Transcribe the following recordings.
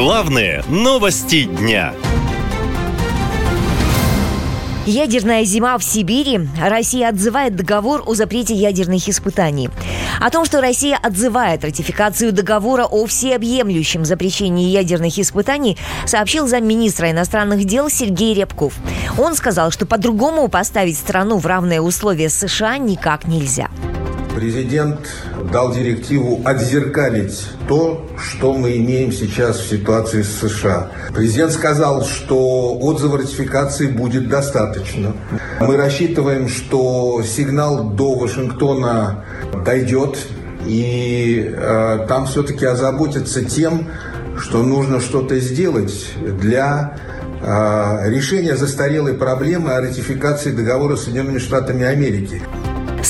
Главные новости дня. Ядерная зима в Сибири. Россия отзывает договор о запрете ядерных испытаний. О том, что Россия отзывает ратификацию договора о всеобъемлющем запрещении ядерных испытаний, сообщил замминистра иностранных дел Сергей Рябков. Он сказал, что по-другому поставить страну в равные условия с США никак нельзя. Президент дал директиву отзеркалить то, что мы имеем сейчас в ситуации с США. Президент сказал, что отзыва ратификации будет достаточно. Мы рассчитываем, что сигнал до Вашингтона дойдет, и э, там все-таки озаботятся тем, что нужно что-то сделать для э, решения застарелой проблемы о ратификации договора с Соединенными Штатами Америки.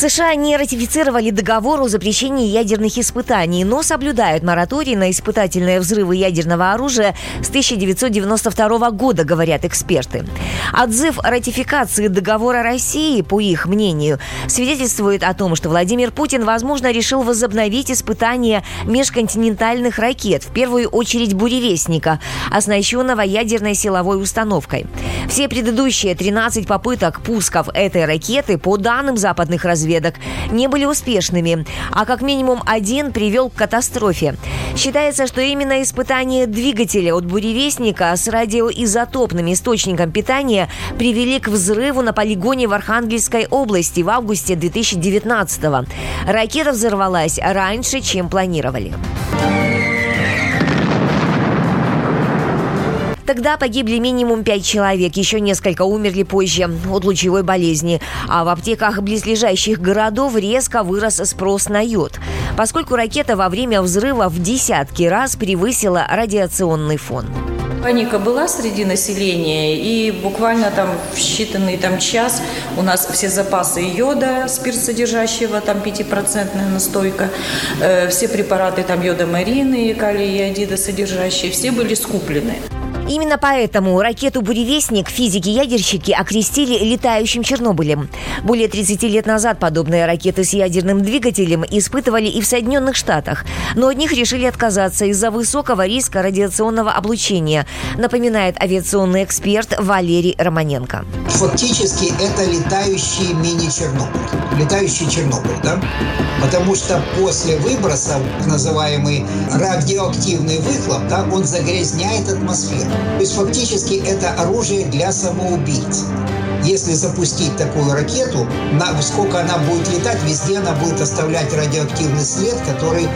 США не ратифицировали договор о запрещении ядерных испытаний, но соблюдают мораторий на испытательные взрывы ядерного оружия с 1992 года, говорят эксперты. Отзыв ратификации договора России, по их мнению, свидетельствует о том, что Владимир Путин, возможно, решил возобновить испытания межконтинентальных ракет, в первую очередь «Буревестника», оснащенного ядерной силовой установкой. Все предыдущие 13 попыток пусков этой ракеты, по данным западных разведок, разведок не были успешными, а как минимум один привел к катастрофе. Считается, что именно испытания двигателя от буревестника с радиоизотопным источником питания привели к взрыву на полигоне в Архангельской области в августе 2019 -го. Ракета взорвалась раньше, чем планировали. Тогда погибли минимум пять человек, еще несколько умерли позже от лучевой болезни. А в аптеках близлежащих городов резко вырос спрос на йод, поскольку ракета во время взрыва в десятки раз превысила радиационный фон. Паника была среди населения, и буквально там в считанный там час у нас все запасы йода, спирт содержащего, там 5% настойка, э, все препараты там йода марины, калия и иодида содержащие, все были скуплены. Именно поэтому ракету «Буревестник» физики-ядерщики окрестили летающим Чернобылем. Более 30 лет назад подобные ракеты с ядерным двигателем испытывали и в Соединенных Штатах, но от них решили отказаться из-за высокого риска радиационного облучения, напоминает авиационный эксперт Валерий Романенко. Фактически это летающий мини-Чернобыль. Летающий Чернобыль, да? Потому что после выброса, называемый радиоактивный выхлоп, да, он загрязняет атмосферу. То есть фактически это оружие для самоубийц. Если запустить такую ракету, на, сколько она будет летать, везде она будет оставлять радиоактивный след, который,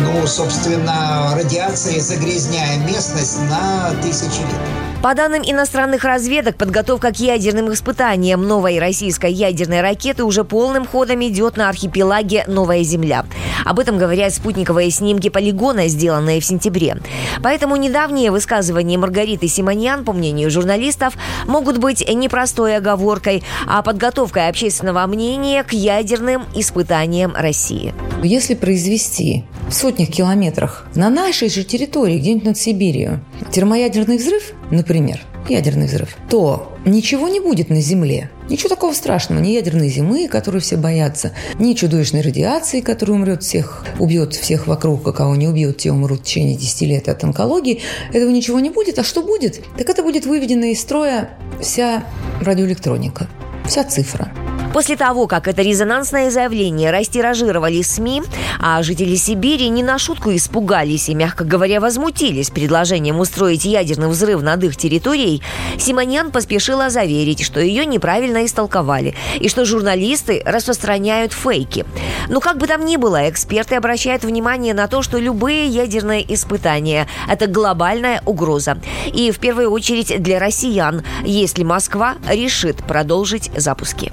ну, собственно, радиацией загрязняя местность на тысячи лет. По данным иностранных разведок, подготовка к ядерным испытаниям новой российской ядерной ракеты уже полным ходом идет на архипелаге Новая Земля. Об этом говорят спутниковые снимки полигона, сделанные в сентябре. Поэтому недавние высказывания Маргариты Симоньян, по мнению журналистов, могут быть не простой оговоркой, а подготовкой общественного мнения к ядерным испытаниям России. Если произвести в сотнях километрах на нашей же территории, где-нибудь над Сибирью, термоядерный взрыв, например, ядерный взрыв, то ничего не будет на Земле. Ничего такого страшного. Ни ядерной зимы, которую все боятся, ни чудовищной радиации, которая умрет всех, убьет всех вокруг, а кого не убьет, те умрут в течение 10 лет от онкологии. Этого ничего не будет. А что будет? Так это будет выведена из строя вся радиоэлектроника, вся цифра. После того, как это резонансное заявление растиражировали СМИ, а жители Сибири не на шутку испугались и, мягко говоря, возмутились предложением устроить ядерный взрыв над их территорией, Симоньян поспешила заверить, что ее неправильно истолковали и что журналисты распространяют фейки. Но как бы там ни было, эксперты обращают внимание на то, что любые ядерные испытания – это глобальная угроза. И в первую очередь для россиян, если Москва решит продолжить запуски.